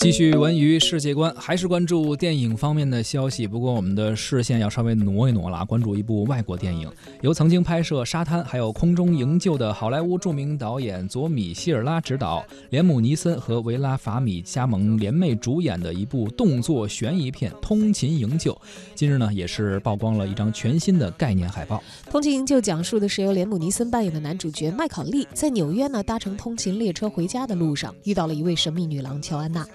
继续文娱世界观，还是关注电影方面的消息。不过我们的视线要稍微挪一挪了，关注一部外国电影，由曾经拍摄《沙滩》还有《空中营救》的好莱坞著名导演佐米·希尔拉执导，连姆·尼森和维拉·法米加盟联袂主演的一部动作悬疑片《通勤营救》。今日呢，也是曝光了一张全新的概念海报。《通勤营救》讲述的是由连姆·尼森扮演的男主角麦考利，在纽约呢搭乘通勤列车回家的路上，遇到了一位神秘女郎乔安娜。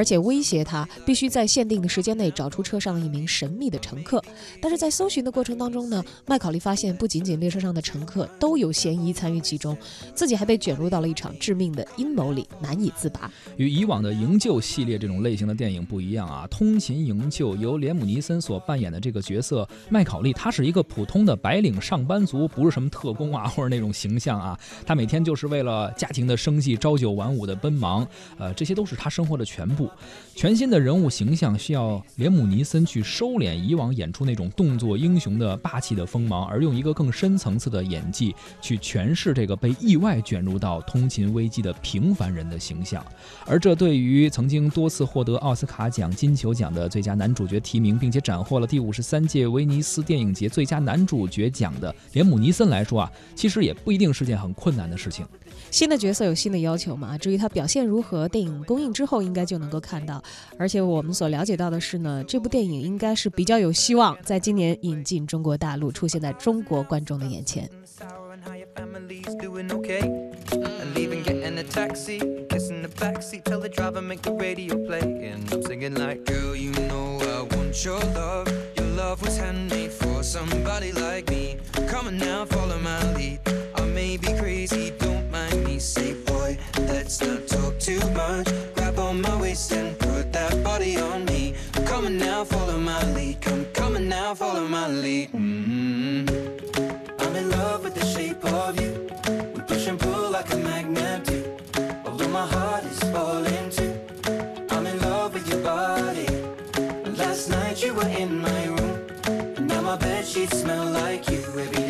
而且威胁他必须在限定的时间内找出车上一名神秘的乘客。但是在搜寻的过程当中呢，麦考利发现不仅仅列车上的乘客都有嫌疑参与其中，自己还被卷入到了一场致命的阴谋里，难以自拔。与以往的营救系列这种类型的电影不一样啊，通勤营救由连姆尼森所扮演的这个角色麦考利，他是一个普通的白领上班族，不是什么特工啊或者那种形象啊，他每天就是为了家庭的生计朝九晚五的奔忙，呃，这些都是他生活的全部。全新的人物形象需要连姆尼森去收敛以往演出那种动作英雄的霸气的锋芒，而用一个更深层次的演技去诠释这个被意外卷入到通勤危机的平凡人的形象。而这对于曾经多次获得奥斯卡奖金球奖的最佳男主角提名，并且斩获了第五十三届威尼斯电影节最佳男主角奖的连姆尼森来说啊，其实也不一定是件很困难的事情。新的角色有新的要求嘛？至于他表现如何，电影公映之后应该就能能够看到。而且我们所了解到的是呢，这部电影应该是比较有希望在今年引进中国大陆，出现在中国观众的眼前。follow you. We push and pull like a magnet do. Although my heart is falling too. I'm in love with your body. Last night you were in my room. And now my bed sheets smell like you. Every day